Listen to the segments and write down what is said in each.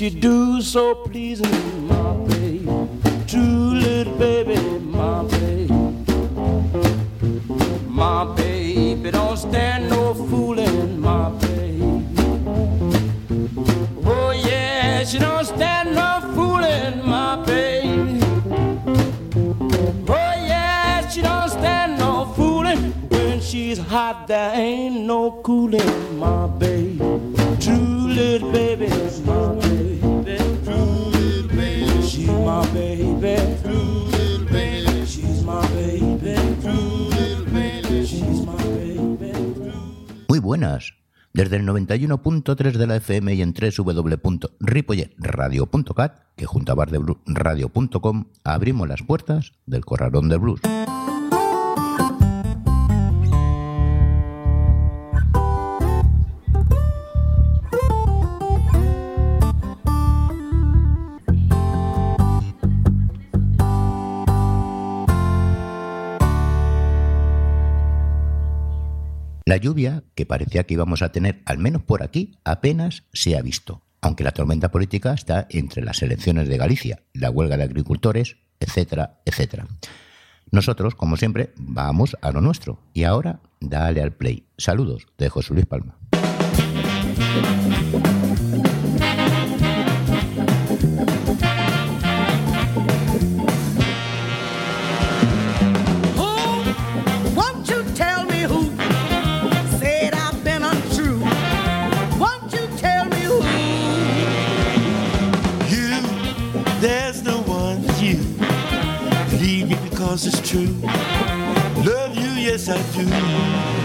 You do, so please, my baby. True little baby, my baby. Desde el 91.3 de la FM y en www.ripolletradio.cat, que junto a bardebluesradio.com abrimos las puertas del Corralón de Blues. La lluvia, que parecía que íbamos a tener, al menos por aquí, apenas se ha visto, aunque la tormenta política está entre las elecciones de Galicia, la huelga de agricultores, etcétera, etcétera. Nosotros, como siempre, vamos a lo nuestro. Y ahora, dale al play. Saludos de José Luis Palma. true. Love you, yes I do.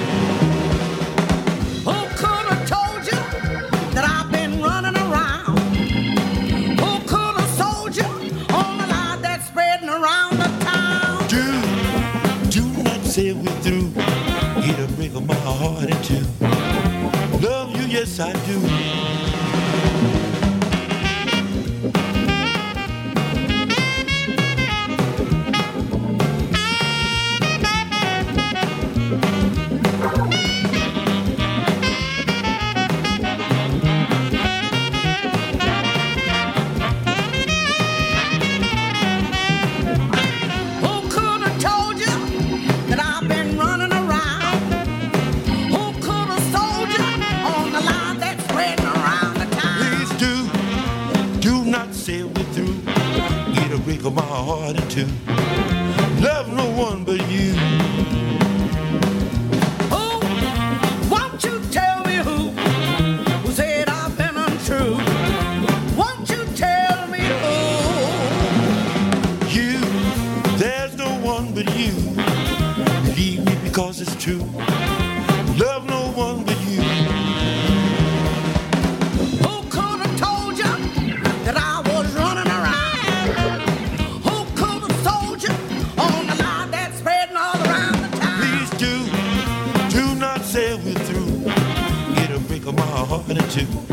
happening two.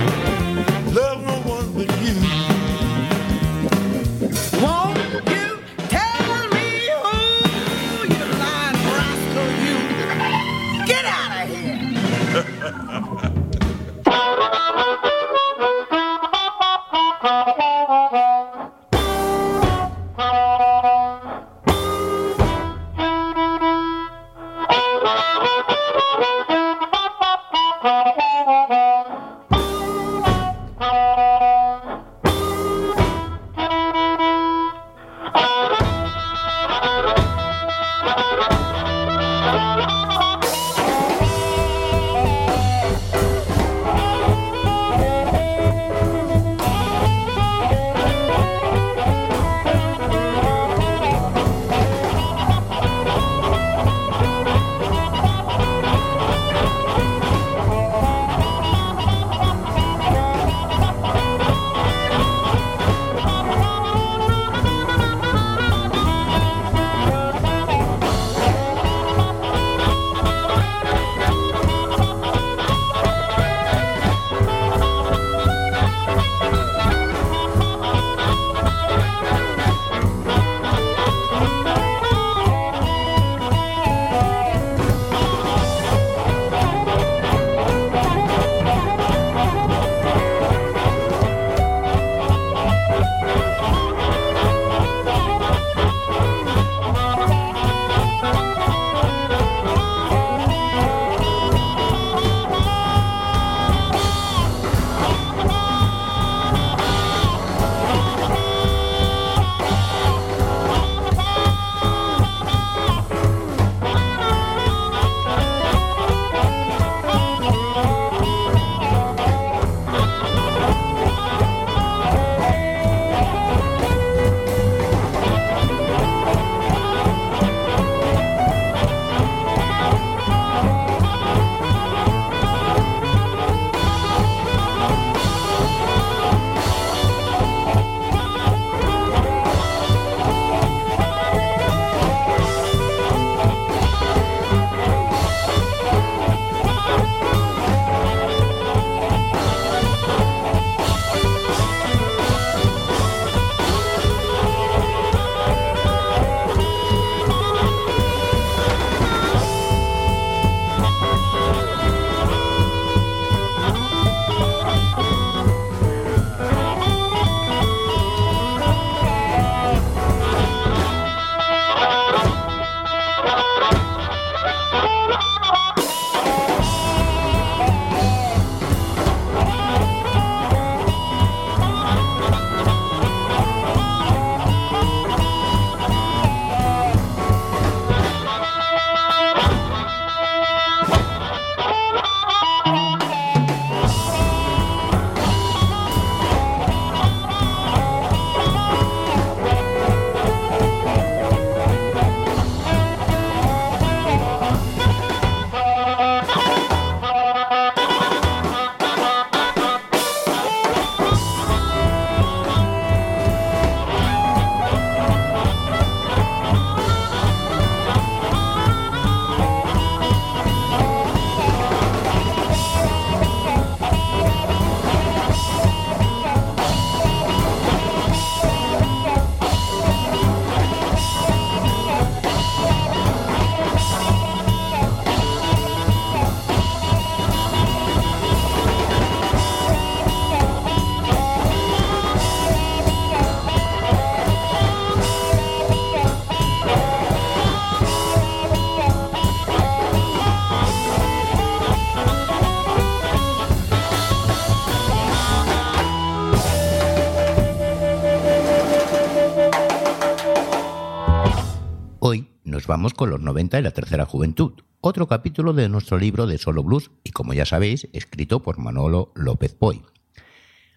Con los 90 y la tercera juventud, otro capítulo de nuestro libro de Solo Blues y como ya sabéis, escrito por Manolo López Poy.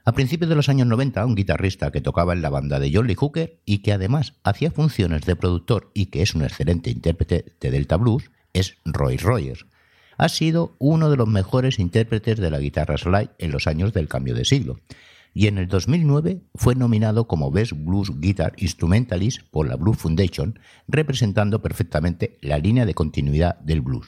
A principios de los años 90, un guitarrista que tocaba en la banda de John Lee Hooker y que además hacía funciones de productor y que es un excelente intérprete de Delta Blues es Roy Rogers. Ha sido uno de los mejores intérpretes de la guitarra slide en los años del cambio de siglo y en el 2009 fue nominado como Best Blues Guitar Instrumentalist por la Blues Foundation, representando perfectamente la línea de continuidad del blues.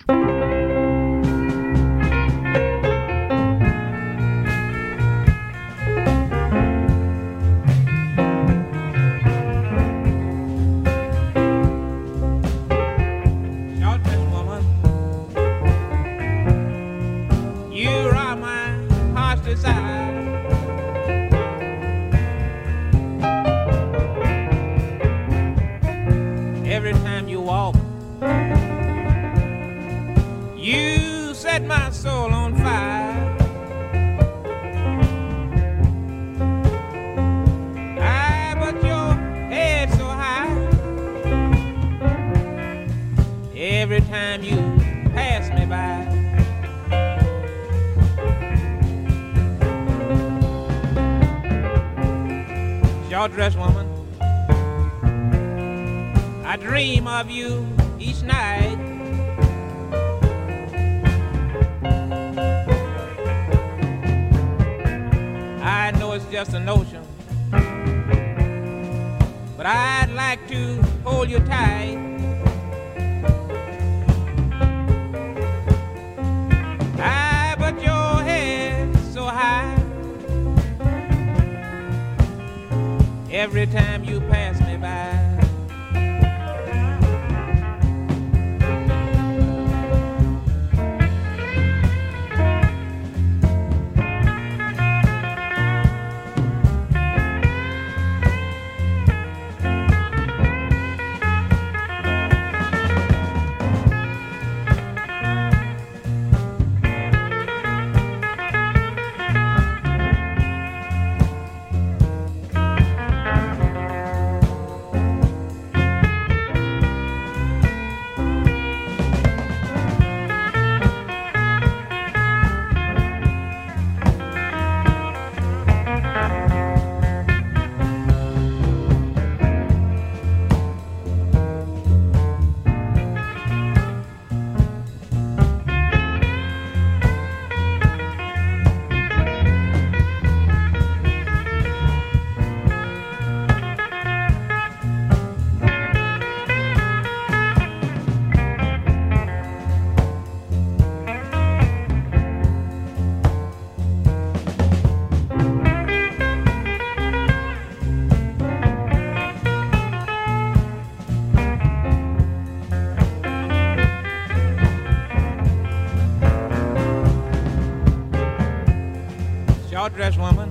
dressed woman.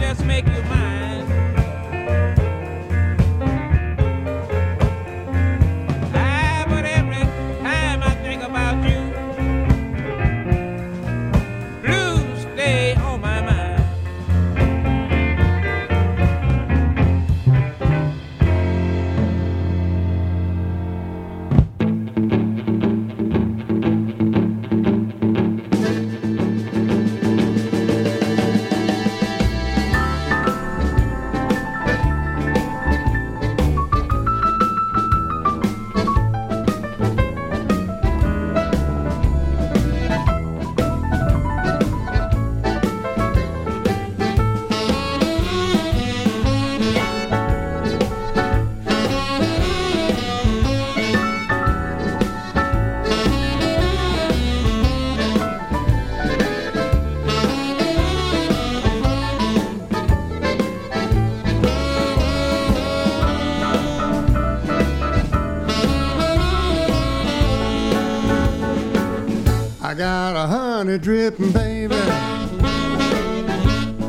just make you got a honey dripping, baby.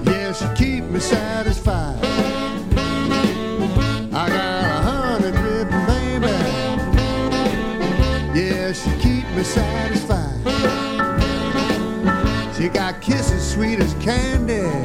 Yes, you keep me satisfied. I got a honey dripping, baby. Yes, you keep me satisfied. She got kisses sweet as candy.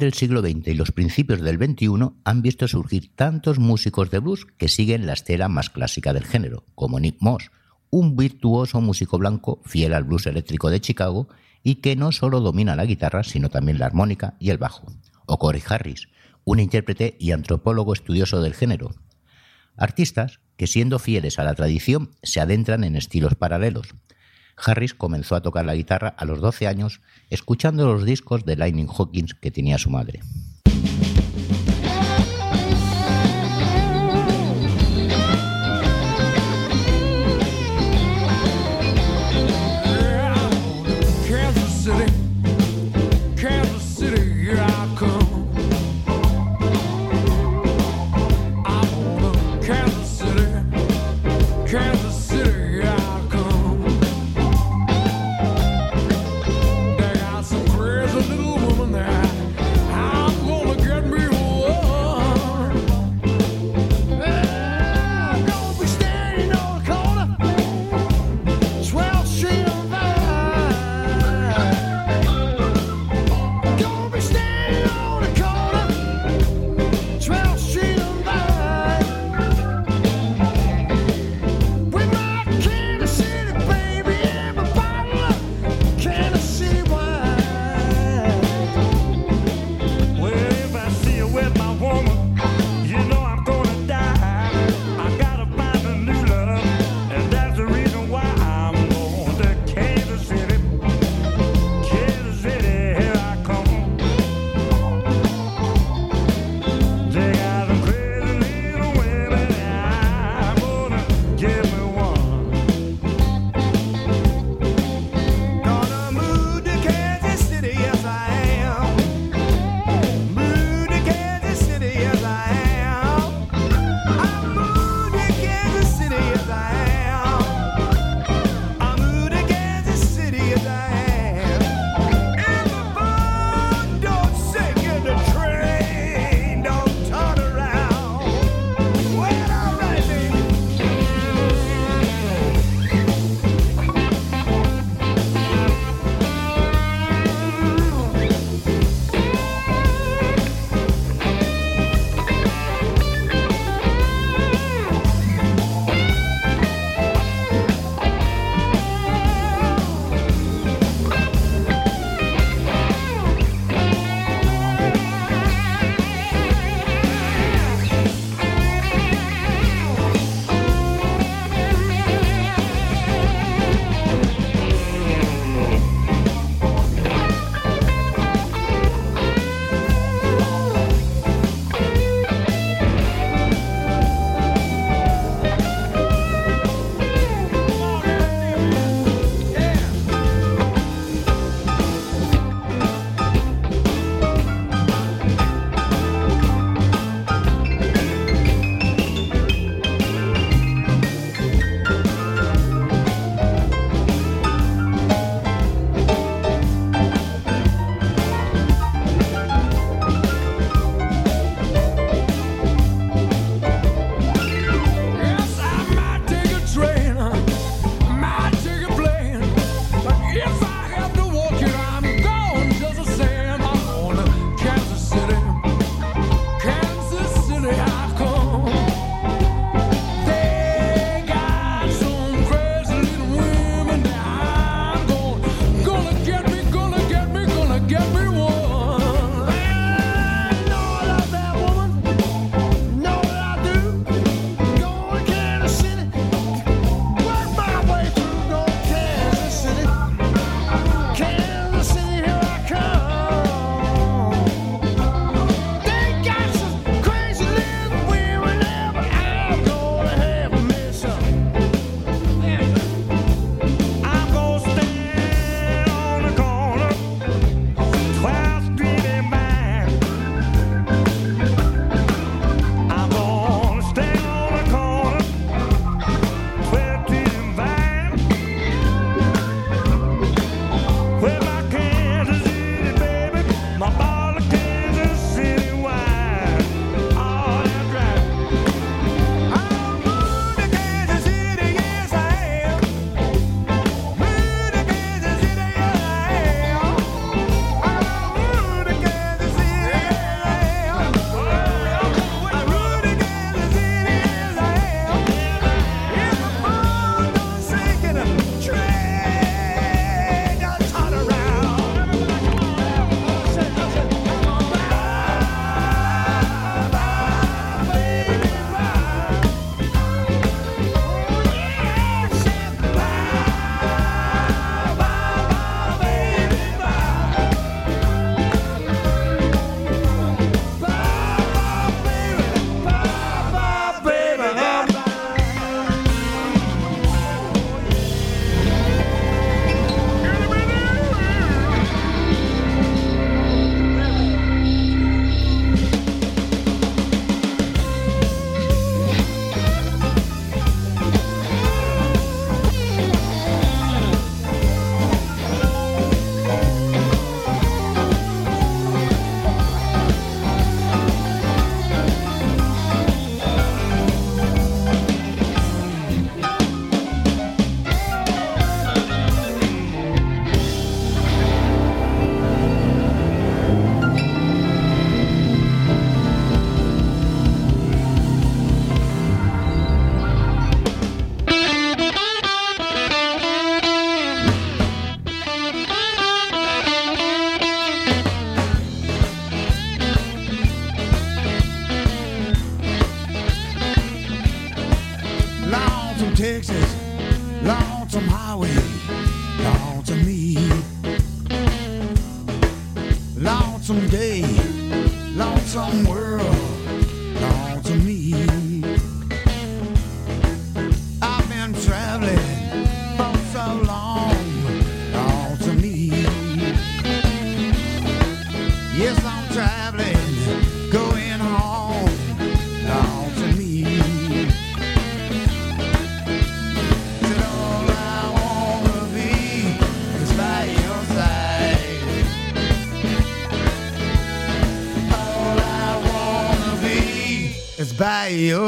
Del siglo XX y los principios del XXI han visto surgir tantos músicos de blues que siguen la estela más clásica del género, como Nick Moss, un virtuoso músico blanco fiel al blues eléctrico de Chicago y que no solo domina la guitarra, sino también la armónica y el bajo, o Corey Harris, un intérprete y antropólogo estudioso del género. Artistas que siendo fieles a la tradición se adentran en estilos paralelos, Harris comenzó a tocar la guitarra a los 12 años escuchando los discos de Lightning Hawkins que tenía su madre.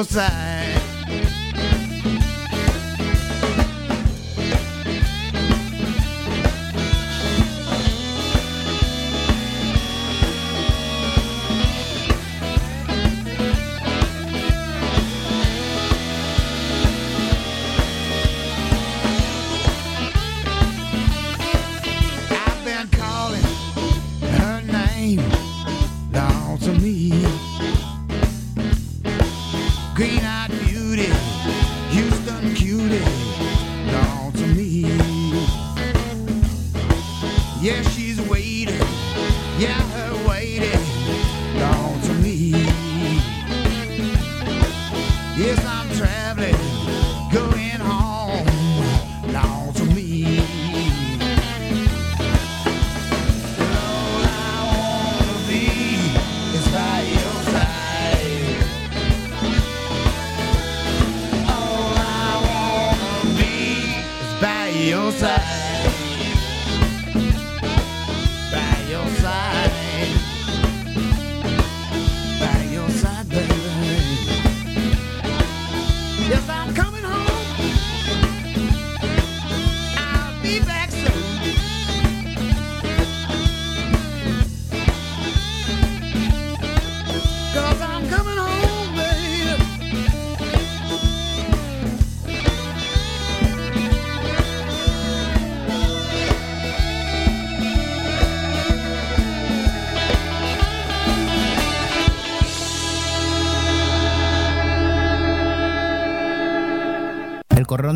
cosa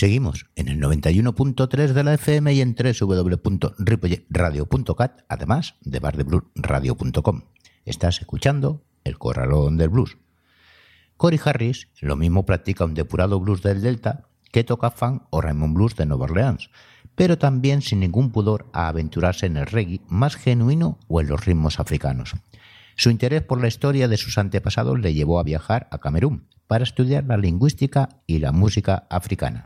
Seguimos en el 91.3 de la FM y en www.ripolletradio.cat, además de bardebluesradio.com. Estás escuchando El Corralón del Blues. Cory Harris lo mismo practica un depurado blues del Delta que toca fan o Raymond Blues de Nueva Orleans, pero también sin ningún pudor a aventurarse en el reggae más genuino o en los ritmos africanos. Su interés por la historia de sus antepasados le llevó a viajar a Camerún para estudiar la lingüística y la música africana.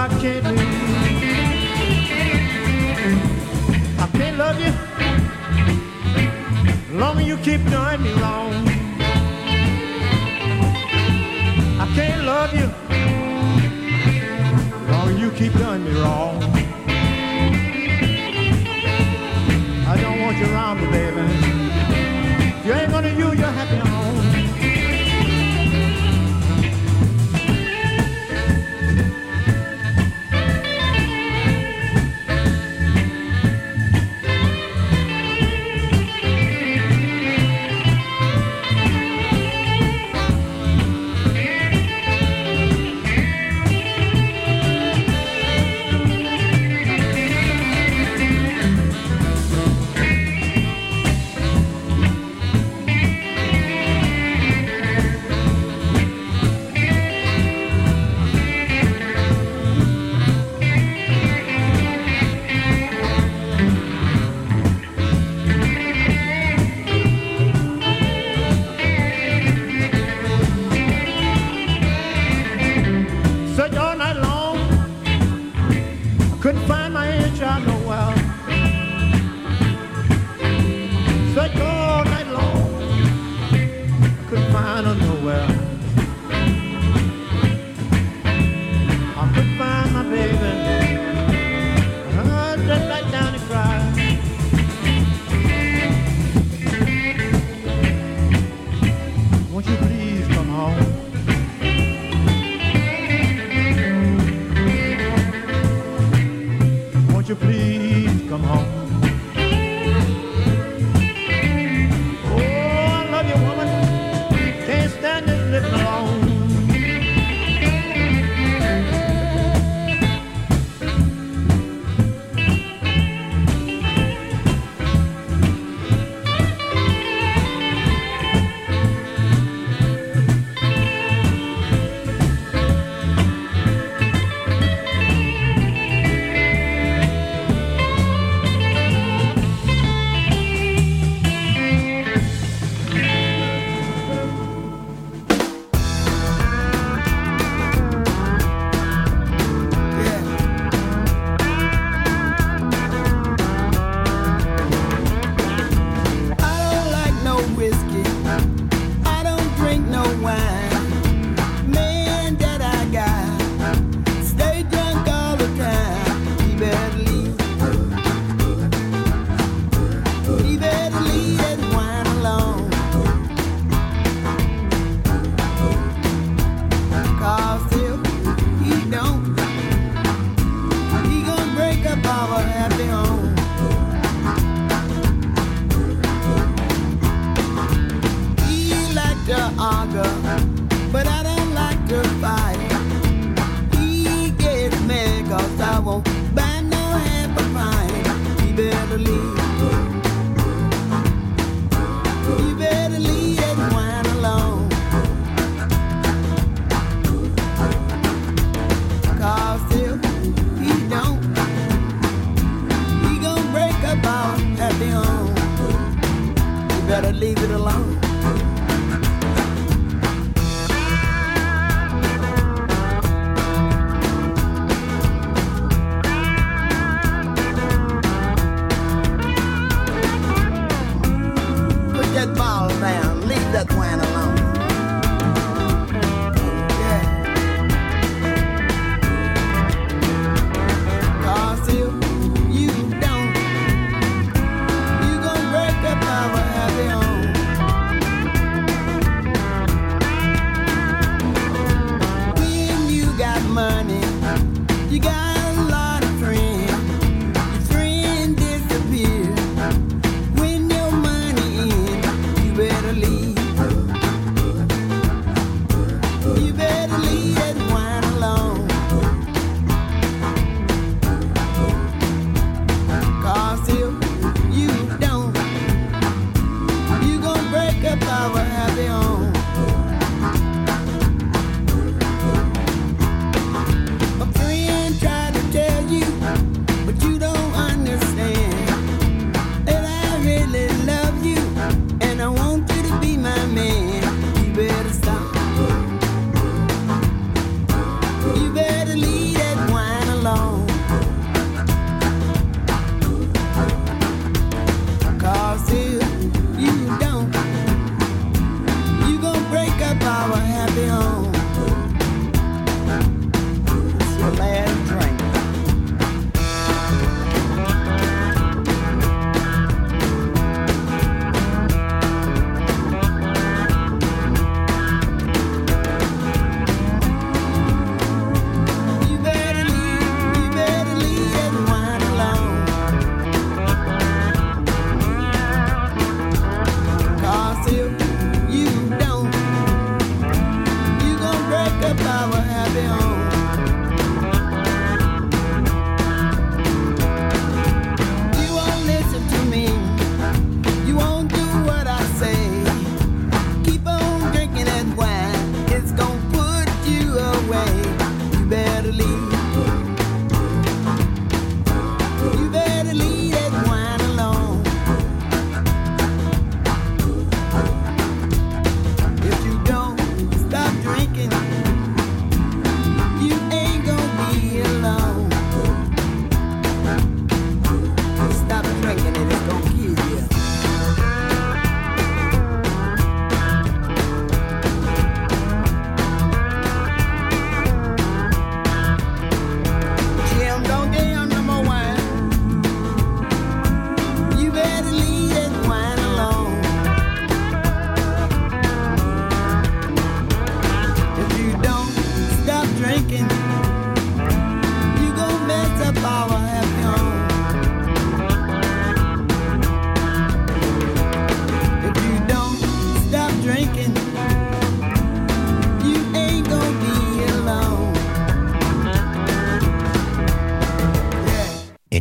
I can't do. I can't love you long as you keep doing me wrong. I can't love you long as you keep doing me wrong. I don't want you around me, baby. leave it alone.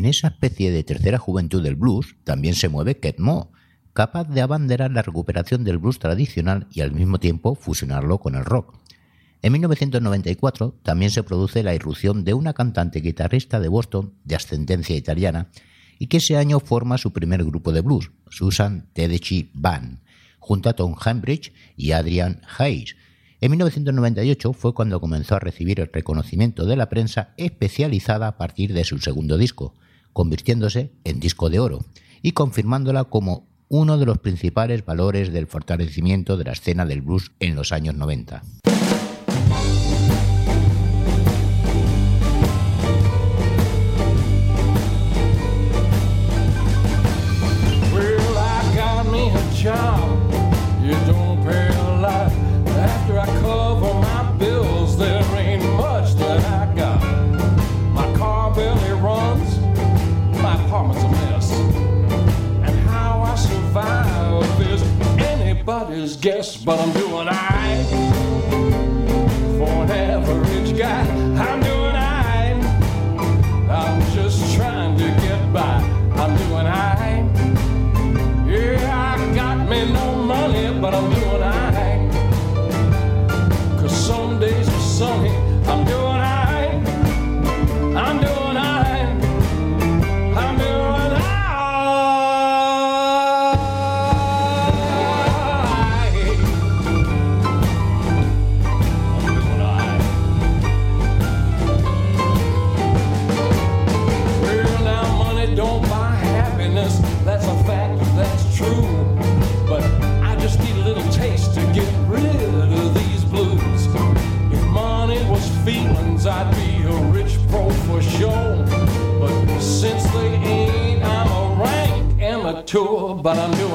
Esa especie de tercera juventud del blues también se mueve Ket Mo, capaz de abanderar la recuperación del blues tradicional y al mismo tiempo fusionarlo con el rock. En 1994 también se produce la irrupción de una cantante guitarrista de Boston de ascendencia italiana y que ese año forma su primer grupo de blues, Susan Tedeschi Band, junto a Tom Hambridge y Adrian Hayes. En 1998 fue cuando comenzó a recibir el reconocimiento de la prensa especializada a partir de su segundo disco, convirtiéndose en disco de oro y confirmándola como uno de los principales valores del fortalecimiento de la escena del blues en los años 90. Well, anybody's guess. But I'm doing alright. For an average guy, I'm doing alright. I'm just trying to get by. I'm doing alright. Yeah, I got me no money, but I'm doing alright. Cause some days are sunny, but I knew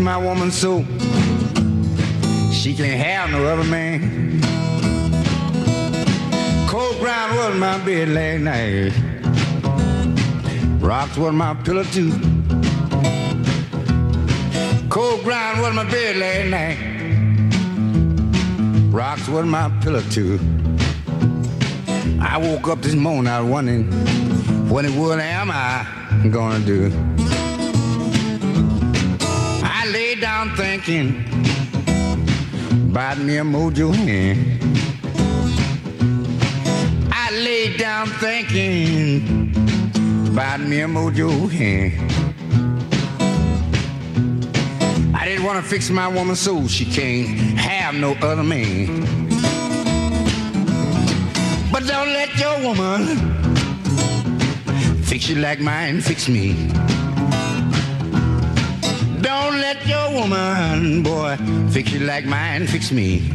my woman so she can't have no other man. Cold ground was my bed last night. Rocks was my pillow too. Cold ground was my bed last night. Rocks was my pillow too. I woke up this morning, I was wondering what in the world am I gonna do? Down thinking about me a mojo hand. I lay down thinking about me a mojo hand. I didn't want to fix my woman so she can't have no other man. But don't let your woman fix you like mine fix me. Don't let your woman, boy, fix you like mine fix me.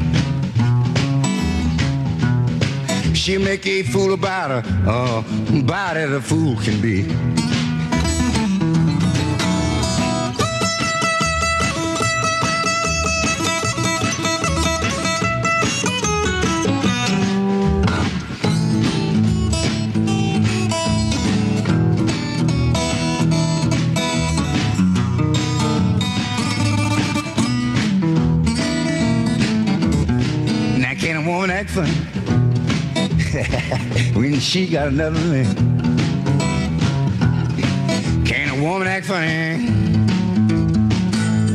She'll make a fool about her, uh, about as a fool can be. When she got another man? Can a woman act funny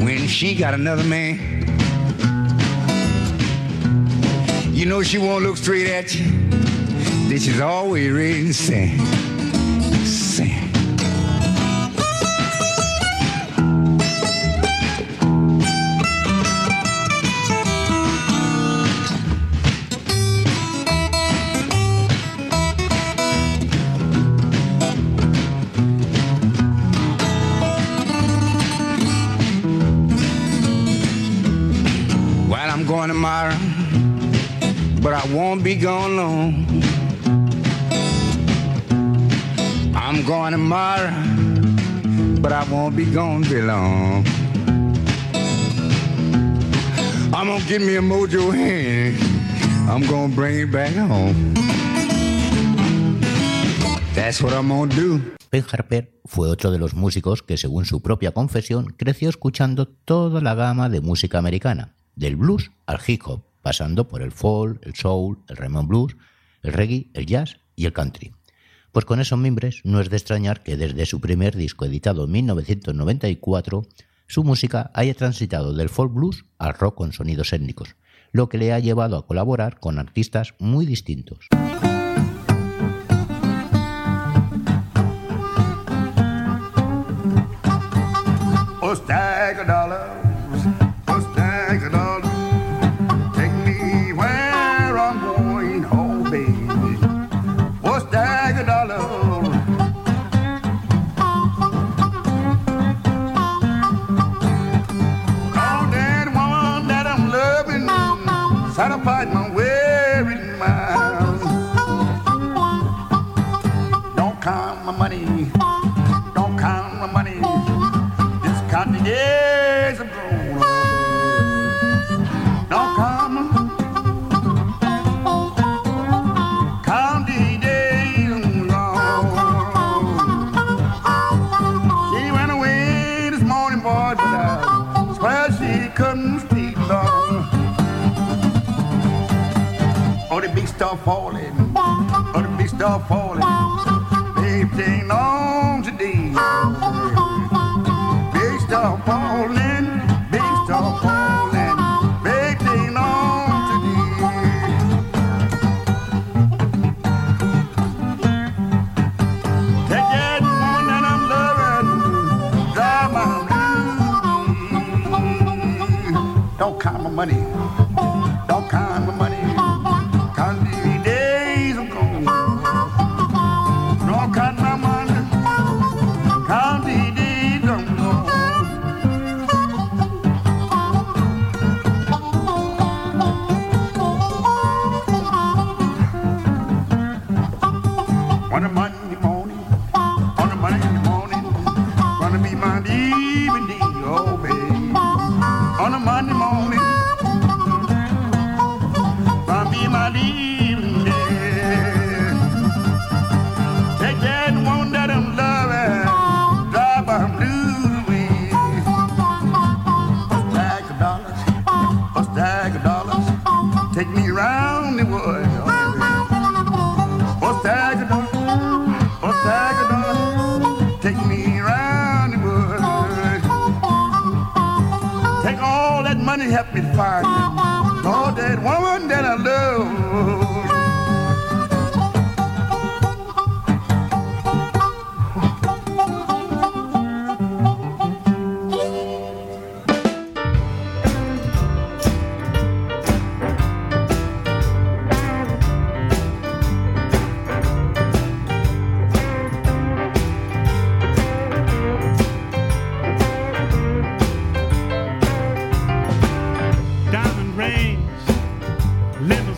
when she got another man? You know she won't look straight at you. This is always ready to Won't be long. I'm gonna give me mojo hand. I'm gonna bring it back home. That's what I'm gonna do. Ben Harper fue otro de los músicos que, según su propia confesión, creció escuchando toda la gama de música americana, del blues al hip hop, pasando por el folk, el soul, el Raymond blues, el reggae, el jazz y el country. Pues con esos mimbres no es de extrañar que desde su primer disco editado en 1994, su música haya transitado del folk blues al rock con sonidos étnicos, lo que le ha llevado a colaborar con artistas muy distintos.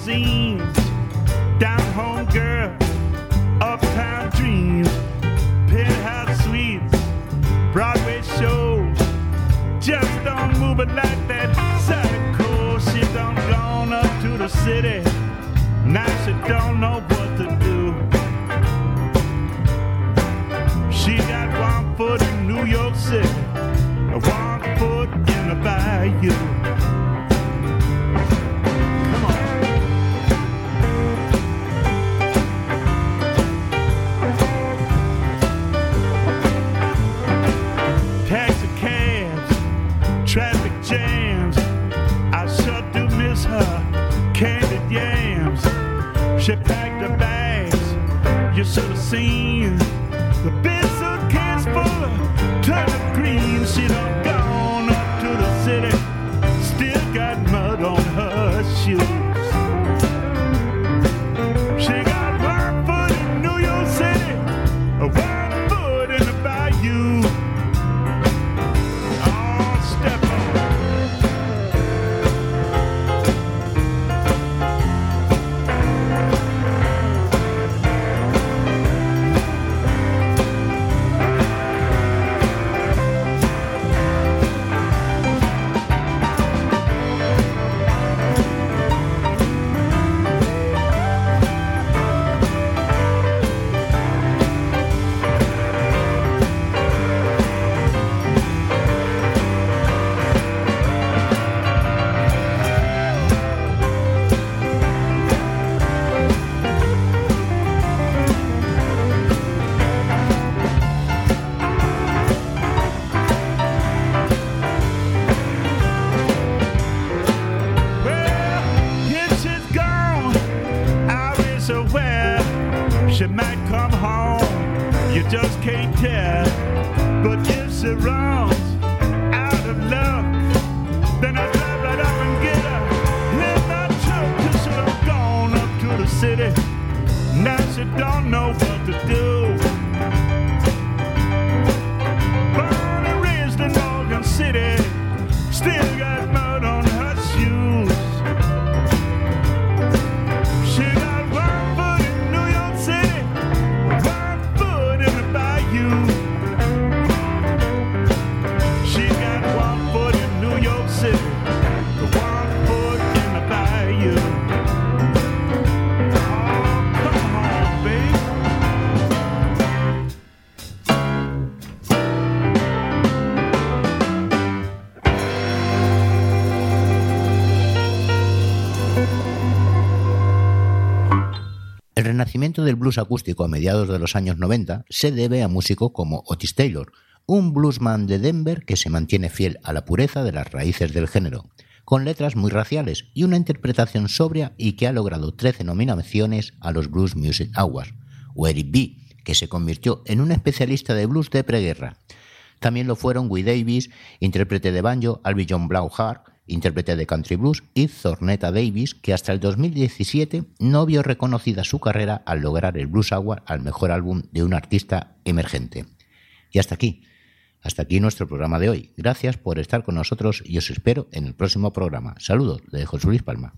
Limousines, down home girl, uptown dreams, penthouse suites, Broadway shows. Just don't move it like that. Psycho, she done gone up to the city. Now she don't know She packed her bags. You should have seen El renacimiento del blues acústico a mediados de los años 90 se debe a músicos como Otis Taylor, un bluesman de Denver que se mantiene fiel a la pureza de las raíces del género, con letras muy raciales y una interpretación sobria y que ha logrado 13 nominaciones a los Blues Music Awards, o Eric B., que se convirtió en un especialista de blues de preguerra. También lo fueron Guy Davis, intérprete de banjo, Alvy John Blauhart, intérprete de country blues, y Zorneta Davis, que hasta el 2017 no vio reconocida su carrera al lograr el Blues Award al mejor álbum de un artista emergente. Y hasta aquí, hasta aquí nuestro programa de hoy. Gracias por estar con nosotros y os espero en el próximo programa. Saludos de José Luis Palma.